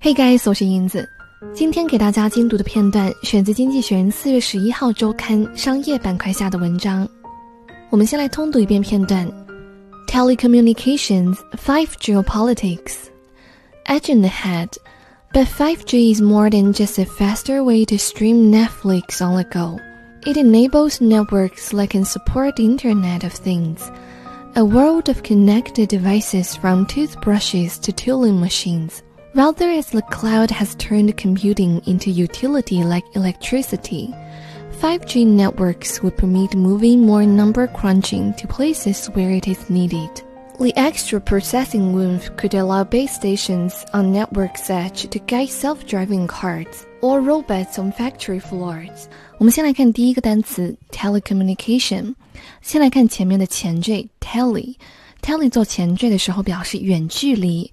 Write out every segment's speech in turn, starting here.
Hey guys，我是英子。今天给大家精读的片段选自《经济学人》四月十一号周刊商业板块下的文章。我们先来通读一遍片段：Telecommunications, 5 geopolitics. Edge in the head, but 5G is more than just a faster way to stream Netflix on the go. It enables networks that can support the Internet of Things, a world of connected devices from toothbrushes to tooling machines. Rather, as the cloud has turned computing into utility like electricity, 5G networks would permit moving more number crunching to places where it is needed. The extra processing room could allow base stations on network's edge to guide self-driving cars or robots on factory floors. 我们先来看第一个单词 telecommunication。先来看前面的前缀 tele。tele 做前缀的时候表示远距离。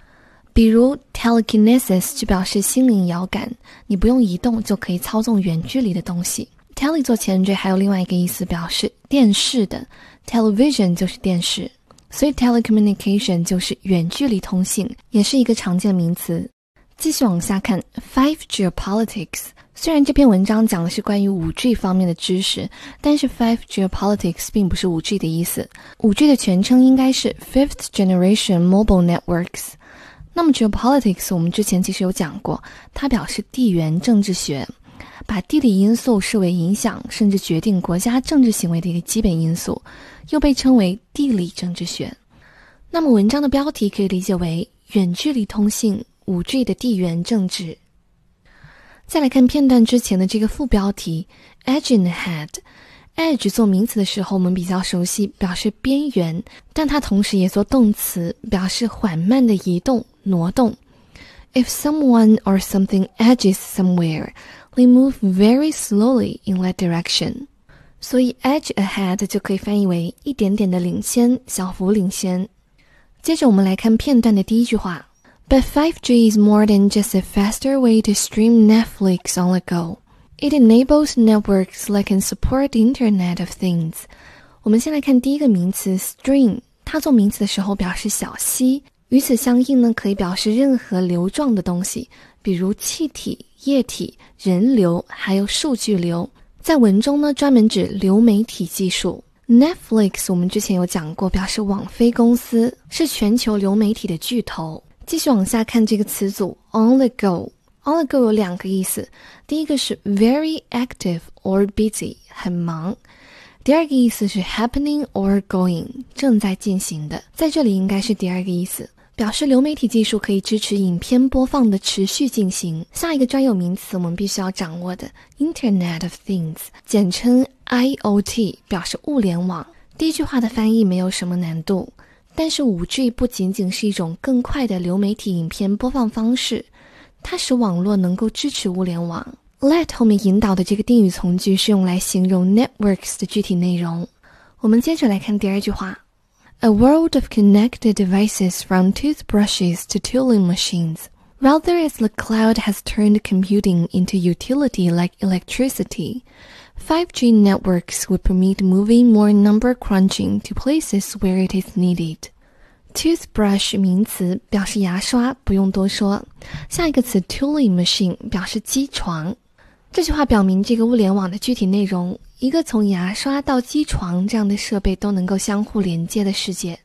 比如 telekinesis 就表示心灵遥感，你不用移动就可以操纵远距离的东西。tele 做前缀还有另外一个意思，表示电视的，television 就是电视，所以 telecommunication 就是远距离通信，也是一个常见名词。继续往下看，five geopolitics。虽然这篇文章讲的是关于五 G 方面的知识，但是 five geopolitics 并不是五 G 的意思。五 G 的全称应该是 fifth generation mobile networks。那么 geopolitics 我们之前其实有讲过，它表示地缘政治学，把地理因素视为影响甚至决定国家政治行为的一个基本因素，又被称为地理政治学。那么文章的标题可以理解为远距离通信五 G 的地缘政治。再来看片段之前的这个副标题 edge in the head。Edge 做名词的时候，我们比较熟悉，表示边缘，但它同时也做动词，表示缓慢的移动。挪动。If someone or something edges somewhere, they move very slowly in that direction. 所以 edge ahead 就可以翻译为一点点的领先，小幅领先。接着我们来看片段的第一句话：But 5G is more than just a faster way to stream Netflix on the go. It enables networks that can support Internet of Things. 我们先来看第一个名词 stream，它做名词的时候表示小溪。与此相应呢，可以表示任何流状的东西，比如气体、液体、人流，还有数据流。在文中呢，专门指流媒体技术。Netflix 我们之前有讲过，表示网飞公司是全球流媒体的巨头。继续往下看这个词组，on the go the go 有两个意思，第一个是 very active or busy，很忙。第二个意思是 happening or going，正在进行的，在这里应该是第二个意思。表示流媒体技术可以支持影片播放的持续进行。下一个专有名词我们必须要掌握的，Internet of Things，简称 IOT，表示物联网。第一句话的翻译没有什么难度，但是五 G 不仅仅是一种更快的流媒体影片播放方式，它使网络能够支持物联网。Let 后面引导的这个定语从句是用来形容 networks 的具体内容。我们接着来看第二句话。a world of connected devices from toothbrushes to tooling machines. Rather, as the cloud has turned computing into utility like electricity, 5G networks would permit moving more number crunching to places where it is needed. Toothbrush 名词表示牙刷，不用多说。下一个词 tooling machine 表示机床。这句话表明这个物联网的具体内容一个从牙刷到机床这样的设备都能够相互连接的世界。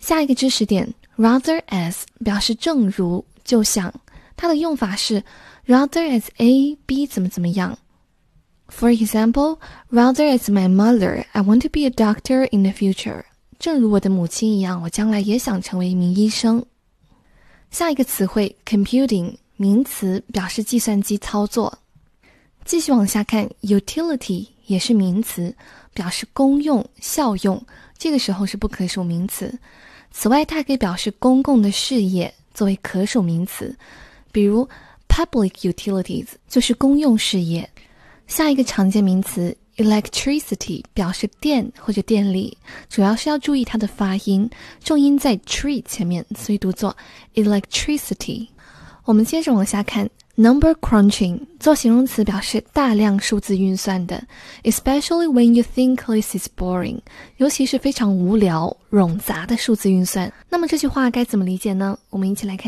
下一个知识点，rather as 表示正如，就像，它的用法是 rather as A B 怎么怎么样。For example, rather as my mother, I want to be a doctor in the future. 正如我的母亲一样，我将来也想成为一名医生。下一个词汇，computing 名词，表示计算机操作。继续往下看，utility 也是名词，表示公用、效用。这个时候是不可数名词。此外，它可以表示公共的事业，作为可数名词。比如，public utilities 就是公用事业。下一个常见名词，electricity 表示电或者电力，主要是要注意它的发音，重音在 tree 前面，所以读作 electricity。我们接着往下看。Number crunching 做形容词表示大量数字运算的，especially when you think this is boring，尤其是非常无聊、冗杂的数字运算。那么这句话该怎么理解呢？我们一起来看。